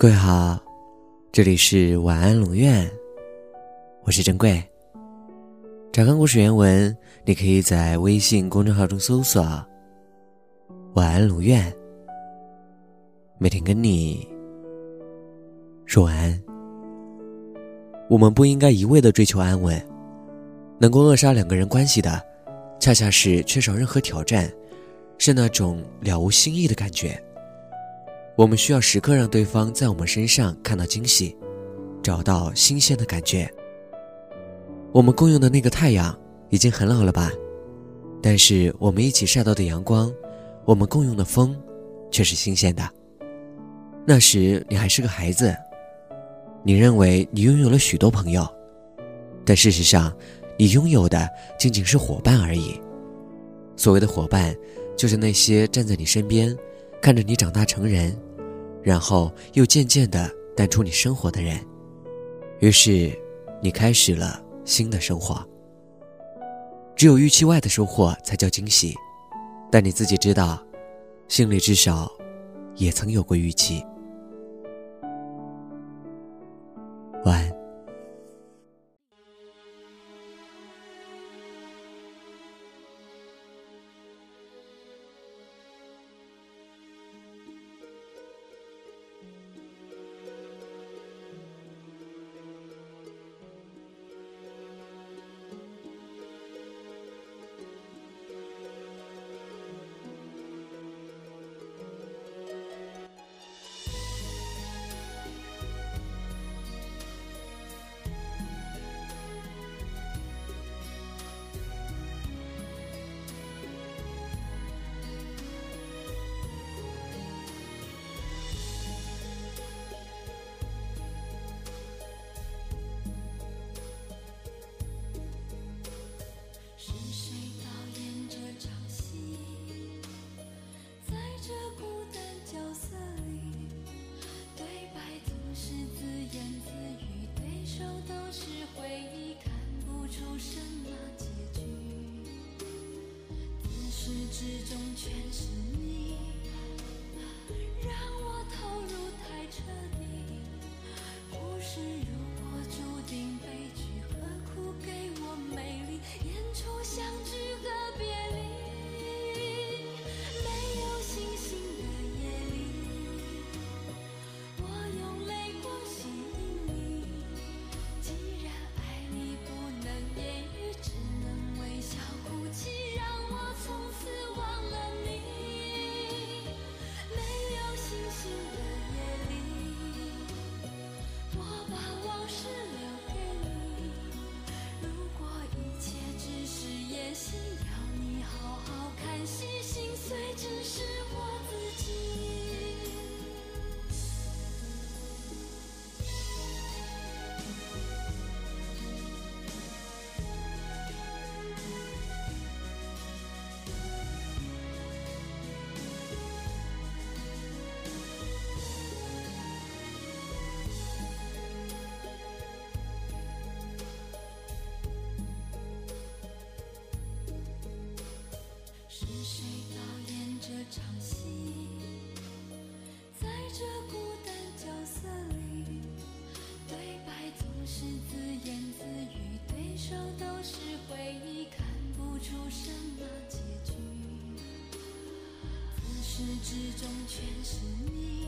各位好，这里是晚安龙院，我是珍贵。查看故事原文，你可以在微信公众号中搜索“晚安龙院”，每天跟你说晚安。我们不应该一味的追求安稳，能够扼杀两个人关系的，恰恰是缺少任何挑战，是那种了无新意的感觉。我们需要时刻让对方在我们身上看到惊喜，找到新鲜的感觉。我们共用的那个太阳已经很老了吧？但是我们一起晒到的阳光，我们共用的风，却是新鲜的。那时你还是个孩子，你认为你拥有了许多朋友，但事实上，你拥有的仅仅是伙伴而已。所谓的伙伴，就是那些站在你身边，看着你长大成人。然后又渐渐的淡出你生活的人，于是，你开始了新的生活。只有预期外的收获才叫惊喜，但你自己知道，心里至少，也曾有过预期。全是这孤单角色里对白总是自言自语对手都是回忆看不出什么结局。自始至终全是你。